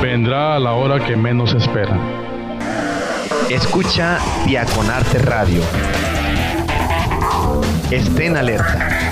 Vendrá a la hora que menos espera. Escucha Diaconarte Radio. Estén alerta.